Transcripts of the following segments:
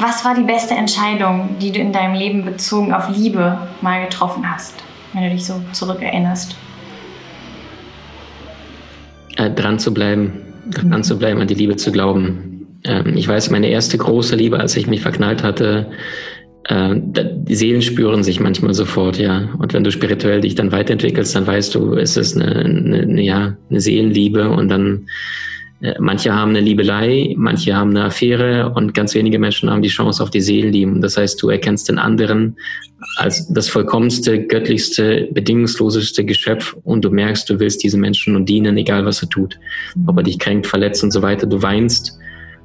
Was war die beste Entscheidung, die du in deinem Leben bezogen auf Liebe mal getroffen hast, wenn du dich so zurückerinnerst? Äh, dran zu bleiben, dran zu bleiben, an die Liebe zu glauben. Ähm, ich weiß, meine erste große Liebe, als ich mich verknallt hatte, äh, die Seelen spüren sich manchmal sofort, ja. Und wenn du spirituell dich dann weiterentwickelst, dann weißt du, es ist eine, eine, eine ja, eine Seelenliebe und dann Manche haben eine Liebelei, manche haben eine Affäre und ganz wenige Menschen haben die Chance auf die Seelenliebe. Das heißt, du erkennst den anderen als das vollkommenste, göttlichste, bedingungsloseste Geschöpf und du merkst, du willst diesen Menschen nur dienen, egal was er tut. Ob er dich kränkt, verletzt und so weiter. Du weinst,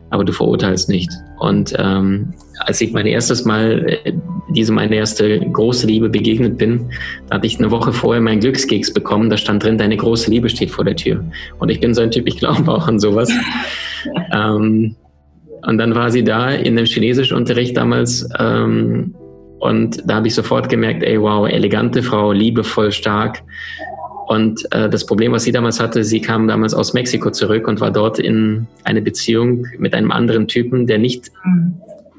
aber du verurteilst nicht. Und ähm, als ich mein erstes Mal äh, diese meine erste große Liebe begegnet bin, da hatte ich eine Woche vorher meinen Glückskeks bekommen. Da stand drin, deine große Liebe steht vor der Tür. Und ich bin so ein Typ, ich glaube auch an sowas. ähm, und dann war sie da in dem Chinesischunterricht damals. Ähm, und da habe ich sofort gemerkt, ey, wow, elegante Frau, liebevoll, stark. Und äh, das Problem, was sie damals hatte, sie kam damals aus Mexiko zurück und war dort in eine Beziehung mit einem anderen Typen, der nicht mhm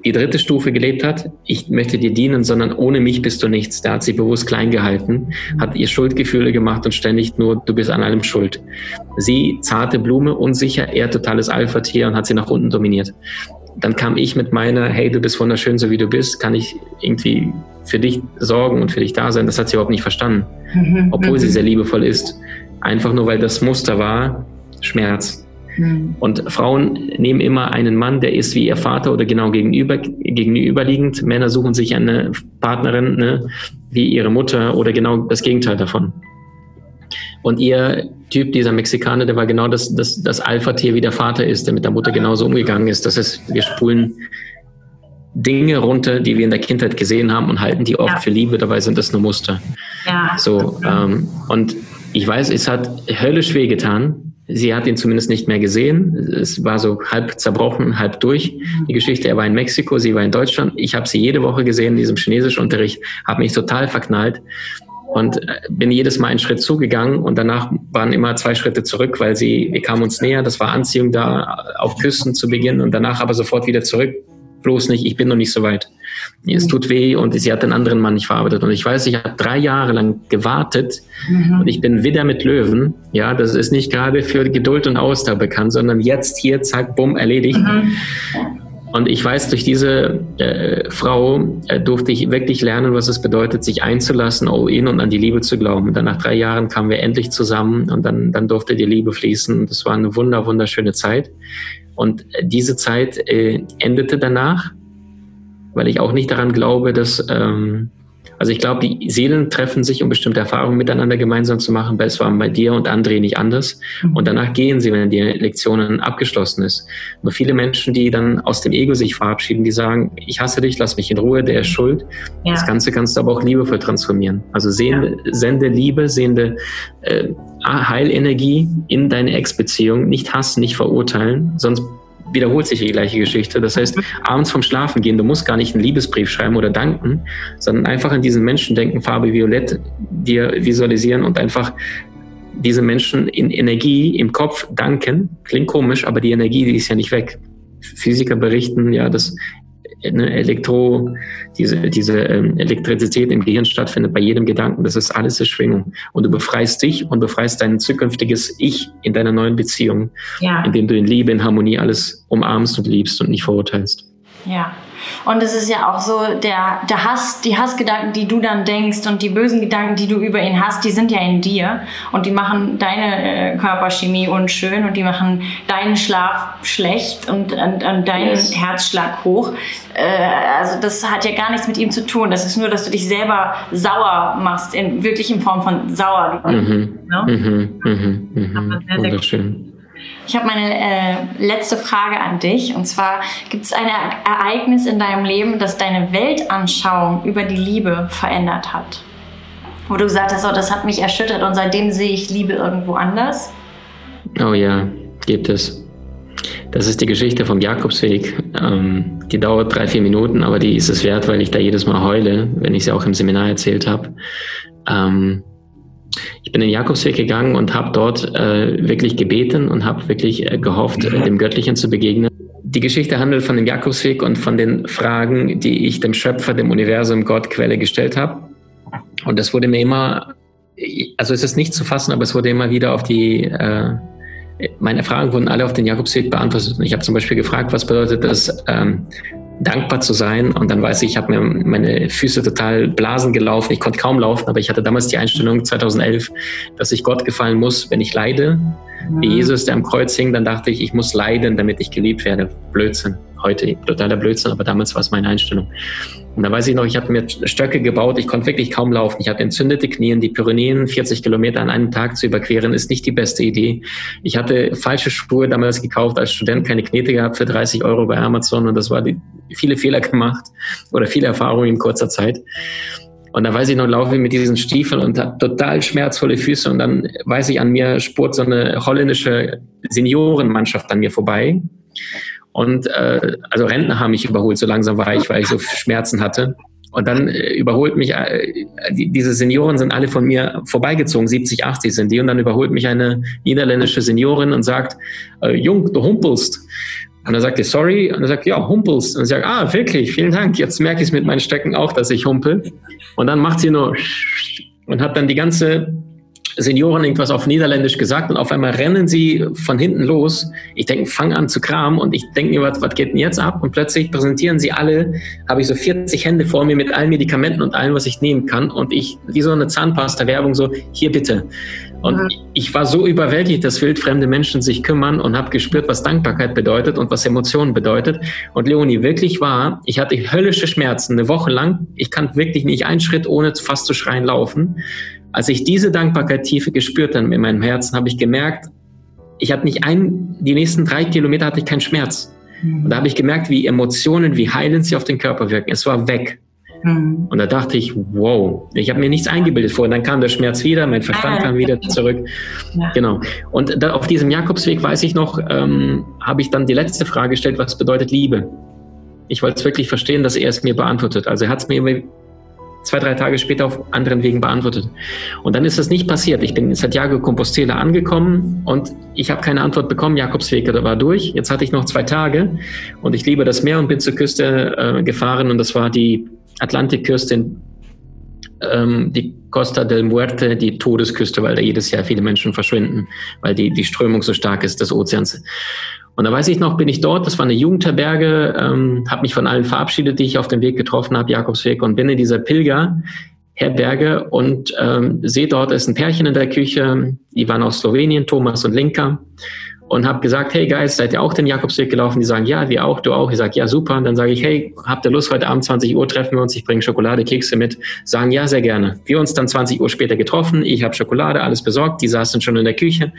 die dritte Stufe gelebt hat, ich möchte dir dienen, sondern ohne mich bist du nichts. Da hat sie bewusst klein gehalten, hat ihr Schuldgefühle gemacht und ständig nur, du bist an allem schuld. Sie, zarte Blume, unsicher, er totales Alpha-Tier und hat sie nach unten dominiert. Dann kam ich mit meiner, hey, du bist wunderschön, so wie du bist, kann ich irgendwie für dich sorgen und für dich da sein. Das hat sie überhaupt nicht verstanden, mhm. obwohl sie mhm. sehr liebevoll ist. Einfach nur, weil das Muster war, Schmerz. Mhm. Und Frauen nehmen immer einen Mann, der ist wie ihr Vater oder genau gegenüber, gegenüberliegend. Männer suchen sich eine Partnerin ne, wie ihre Mutter oder genau das Gegenteil davon. Und ihr Typ, dieser Mexikaner, der war genau das, das, das Alpha-Tier, wie der Vater ist, der mit der Mutter genauso umgegangen ist. Das ist, wir spulen Dinge runter, die wir in der Kindheit gesehen haben und halten die oft ja. für Liebe, dabei sind das nur Muster. Ja. So, ähm, und ich weiß, es hat höllisch wehgetan, Sie hat ihn zumindest nicht mehr gesehen. Es war so halb zerbrochen, halb durch. Die Geschichte, er war in Mexiko, sie war in Deutschland. Ich habe sie jede Woche gesehen in diesem Chinesischunterricht, habe mich total verknallt und äh, bin jedes Mal einen Schritt zugegangen und danach waren immer zwei Schritte zurück, weil sie, wir kamen uns näher, das war Anziehung da auf Küssen zu Beginn und danach aber sofort wieder zurück. Bloß nicht, ich bin noch nicht so weit es mhm. tut weh und sie hat den anderen Mann nicht verarbeitet. Und ich weiß, ich habe drei Jahre lang gewartet mhm. und ich bin wieder mit Löwen. Ja, das ist nicht gerade für Geduld und Ausdauer bekannt, sondern jetzt hier, zack, bumm, erledigt. Mhm. Und ich weiß, durch diese äh, Frau äh, durfte ich wirklich lernen, was es bedeutet, sich einzulassen, all in und an die Liebe zu glauben. Und dann nach drei Jahren kamen wir endlich zusammen und dann, dann durfte die Liebe fließen. Und das war eine wunder, wunderschöne Zeit. Und diese Zeit äh, endete danach weil ich auch nicht daran glaube, dass, ähm, also ich glaube, die Seelen treffen sich, um bestimmte Erfahrungen miteinander gemeinsam zu machen, weil es war bei dir und André nicht anders. Mhm. Und danach gehen sie, wenn die Lektionen abgeschlossen ist. Nur viele Menschen, die dann aus dem Ego sich verabschieden, die sagen, ich hasse dich, lass mich in Ruhe, der ist schuld. Ja. Das Ganze kannst du aber auch liebevoll transformieren. Also sehende, ja. sende Liebe, sehende äh, Heilenergie in deine Ex-Beziehung, nicht hassen, nicht verurteilen, sonst wiederholt sich die gleiche Geschichte. Das heißt, abends vom Schlafen gehen, du musst gar nicht einen Liebesbrief schreiben oder danken, sondern einfach an diesen Menschen denken, Farbe Violett, dir visualisieren und einfach diese Menschen in Energie im Kopf danken. Klingt komisch, aber die Energie, die ist ja nicht weg. Physiker berichten, ja, dass eine Elektro, diese, diese ähm, Elektrizität im Gehirn stattfindet bei jedem Gedanken. Das ist alles eine Schwingung. Und du befreist dich und befreist dein zukünftiges Ich in deiner neuen Beziehung, ja. indem du in Liebe, in Harmonie alles umarmst und liebst und nicht verurteilst. Ja, und es ist ja auch so, der, der Hass, die Hassgedanken, die du dann denkst und die bösen Gedanken, die du über ihn hast, die sind ja in dir und die machen deine äh, Körperchemie unschön und die machen deinen Schlaf schlecht und, und, und deinen yes. Herzschlag hoch. Äh, also das hat ja gar nichts mit ihm zu tun. Das ist nur, dass du dich selber sauer machst, in, wirklich in Form von sauer. Mhm. No? Mhm. Mhm. Mhm. Sehr, sehr Wunderschön. Ich habe meine äh, letzte Frage an dich. Und zwar, gibt es ein Ereignis in deinem Leben, das deine Weltanschauung über die Liebe verändert hat? Wo du gesagt hast, oh, das hat mich erschüttert und seitdem sehe ich Liebe irgendwo anders? Oh ja, gibt es. Das ist die Geschichte vom Jakobsweg. Ähm, die dauert drei, vier Minuten, aber die ist es wert, weil ich da jedes Mal heule, wenn ich sie auch im Seminar erzählt habe. Ähm, ich bin den Jakobsweg gegangen und habe dort äh, wirklich gebeten und habe wirklich äh, gehofft, äh, dem Göttlichen zu begegnen. Die Geschichte handelt von dem Jakobsweg und von den Fragen, die ich dem Schöpfer, dem Universum, Gott, Quelle gestellt habe. Und das wurde mir immer, also es ist nicht zu fassen, aber es wurde immer wieder auf die, äh, meine Fragen wurden alle auf den Jakobsweg beantwortet. Und ich habe zum Beispiel gefragt, was bedeutet das, ähm, dankbar zu sein. Und dann weiß ich, ich habe mir meine Füße total blasen gelaufen. Ich konnte kaum laufen, aber ich hatte damals die Einstellung 2011, dass ich Gott gefallen muss, wenn ich leide. Wie. Jesus, der am Kreuz hing, dann dachte ich, ich muss leiden, damit ich geliebt werde. Blödsinn. Heute totaler Blödsinn, aber damals war es meine Einstellung. Und da weiß ich noch, ich habe mir Stöcke gebaut, ich konnte wirklich kaum laufen. Ich hatte entzündete Knien, die Pyrenäen 40 Kilometer an einem Tag zu überqueren, ist nicht die beste Idee. Ich hatte falsche Schuhe damals gekauft, als Student keine Knete gehabt für 30 Euro bei Amazon und das war die, viele Fehler gemacht oder viele Erfahrungen in kurzer Zeit. Und da weiß ich noch, laufe ich mit diesen Stiefeln und habe total schmerzvolle Füße. Und dann weiß ich, an mir spurt so eine holländische Seniorenmannschaft an mir vorbei. Und äh, also Rentner haben mich überholt, so langsam war ich, weil ich so Schmerzen hatte. Und dann äh, überholt mich, äh, die, diese Senioren sind alle von mir vorbeigezogen, 70, 80 sind die. Und dann überholt mich eine niederländische Seniorin und sagt, äh, Jung, du humpelst. Und dann sagt ich, sorry. Und er sagt, ja, humpelst. Und ich sage, ah, wirklich, vielen Dank. Jetzt merke ich es mit meinen Stecken auch, dass ich humpel. Und dann macht sie nur und hat dann die ganze Senioren irgendwas auf Niederländisch gesagt und auf einmal rennen sie von hinten los. Ich denke, fang an zu kramen und ich denke mir, was, was geht denn jetzt ab? Und plötzlich präsentieren sie alle, habe ich so 40 Hände vor mir mit allen Medikamenten und allem, was ich nehmen kann. Und ich, wie so eine Zahnpasta-Werbung, so, hier bitte. Und mhm. ich war so überwältigt, dass wildfremde Menschen sich kümmern und habe gespürt, was Dankbarkeit bedeutet und was Emotionen bedeutet. Und Leonie, wirklich war, ich hatte höllische Schmerzen eine Woche lang. Ich kann wirklich nicht einen Schritt ohne fast zu schreien laufen. Als ich diese Dankbarkeit tiefe gespürt habe in meinem Herzen, habe ich gemerkt, ich hatte nicht ein, die nächsten drei Kilometer hatte ich keinen Schmerz. Mhm. Und da habe ich gemerkt, wie Emotionen, wie heilend sie auf den Körper wirken. Es war weg. Mhm. Und da dachte ich, wow, ich habe mir nichts eingebildet vorher. Dann kam der Schmerz wieder, mein Verstand kam wieder zurück. Ja. Genau. Und da, auf diesem Jakobsweg, weiß ich noch, ähm, habe ich dann die letzte Frage gestellt, was bedeutet Liebe? Ich wollte es wirklich verstehen, dass er es mir beantwortet. Also er hat es mir zwei, drei Tage später auf anderen Wegen beantwortet. Und dann ist das nicht passiert. Ich bin in Santiago Compostela angekommen und ich habe keine Antwort bekommen. Jakobsweg war durch. Jetzt hatte ich noch zwei Tage und ich liebe das Meer und bin zur Küste äh, gefahren und das war die Atlantikküste, ähm, die Costa del Muerte, die Todesküste, weil da jedes Jahr viele Menschen verschwinden, weil die, die Strömung so stark ist des Ozeans. Und da weiß ich noch, bin ich dort, das war eine Jugendherberge, ähm, habe mich von allen verabschiedet, die ich auf dem Weg getroffen habe, Jakobsweg, und bin in dieser Pilgerherberge und ähm, sehe dort, ist ein Pärchen in der Küche, die waren aus Slowenien, Thomas und Linka und habe gesagt, hey Guys, seid ihr auch den Jakobsweg gelaufen? Die sagen, ja, wir auch, du auch. Ich sage, ja, super. Und dann sage ich, hey, habt ihr Lust, heute Abend 20 Uhr treffen wir uns, ich bringe Schokolade, Kekse mit. Sagen, ja, sehr gerne. Wir uns dann 20 Uhr später getroffen, ich habe Schokolade, alles besorgt, die saßen schon in der Küche.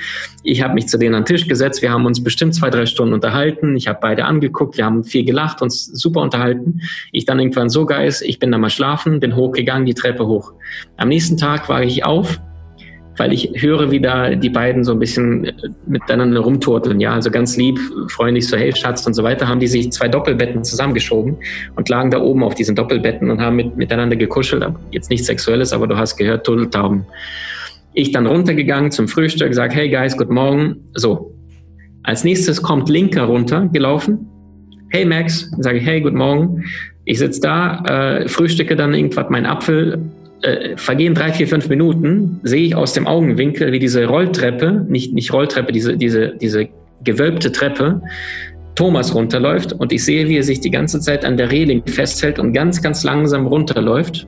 Ich habe mich zu denen an den Tisch gesetzt, wir haben uns bestimmt zwei, drei Stunden unterhalten. Ich habe beide angeguckt, wir haben viel gelacht, uns super unterhalten. Ich dann irgendwann so, Guys, ich bin dann mal schlafen, bin hochgegangen, die Treppe hoch. Am nächsten Tag war ich auf, weil ich höre, wie da die beiden so ein bisschen äh, miteinander rumturteln, ja, also ganz lieb, freundlich so, hey Schatz und so weiter, haben die sich zwei Doppelbetten zusammengeschoben und lagen da oben auf diesen Doppelbetten und haben mit, miteinander gekuschelt, jetzt nichts Sexuelles, aber du hast gehört, Turteltauben. Ich dann runtergegangen zum Frühstück, sag, hey Guys, guten Morgen, so. Als nächstes kommt Linker runter, gelaufen, hey Max, sage ich, hey, guten Morgen. Ich sitze da, äh, frühstücke dann irgendwas mein Apfel, äh, vergehen drei, vier, fünf Minuten, sehe ich aus dem Augenwinkel, wie diese Rolltreppe, nicht, nicht Rolltreppe, diese, diese, diese gewölbte Treppe, Thomas runterläuft und ich sehe, wie er sich die ganze Zeit an der Reling festhält und ganz, ganz langsam runterläuft.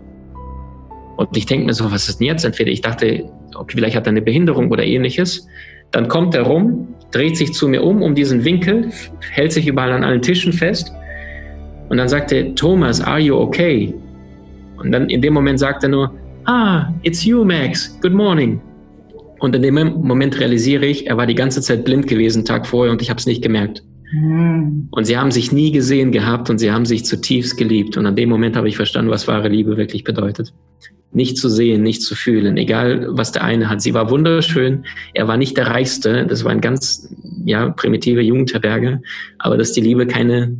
Und ich denke mir so, was ist denn jetzt? Entweder ich dachte, okay, vielleicht hat er eine Behinderung oder ähnliches. Dann kommt er rum, dreht sich zu mir um, um diesen Winkel, hält sich überall an allen Tischen fest. Und dann sagt er, Thomas, are you okay? Und dann in dem Moment sagt er nur, ah, it's you, Max, good morning. Und in dem Moment realisiere ich, er war die ganze Zeit blind gewesen, Tag vorher, und ich habe es nicht gemerkt. Mhm. Und sie haben sich nie gesehen gehabt und sie haben sich zutiefst geliebt. Und an dem Moment habe ich verstanden, was wahre Liebe wirklich bedeutet. nicht zu sehen, nicht zu fühlen, egal was der eine hat. Sie war wunderschön, er war nicht der Reichste, das war ein ganz ja, primitive Jugendherberge, aber dass die Liebe keine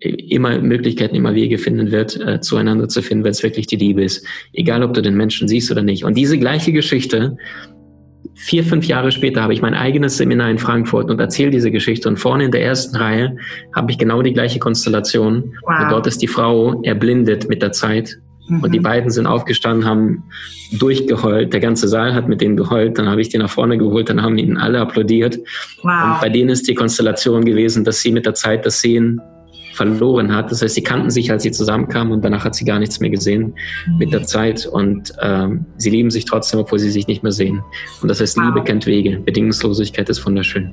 immer Möglichkeiten, immer Wege finden wird, äh, zueinander zu finden, wenn es wirklich die Liebe ist. Egal, ob du den Menschen siehst oder nicht. Und diese gleiche Geschichte, vier, fünf Jahre später habe ich mein eigenes Seminar in Frankfurt und erzähle diese Geschichte. Und vorne in der ersten Reihe habe ich genau die gleiche Konstellation. Wow. Und dort ist die Frau erblindet mit der Zeit. Mhm. Und die beiden sind aufgestanden, haben durchgeheult. Der ganze Saal hat mit denen geheult. Dann habe ich die nach vorne geholt. Dann haben ihnen alle applaudiert. Wow. Und bei denen ist die Konstellation gewesen, dass sie mit der Zeit das Sehen verloren hat. Das heißt, sie kannten sich, als sie zusammenkamen und danach hat sie gar nichts mehr gesehen mit der Zeit und ähm, sie lieben sich trotzdem, obwohl sie sich nicht mehr sehen. Und das heißt, Liebe kennt Wege. Bedingungslosigkeit ist wunderschön.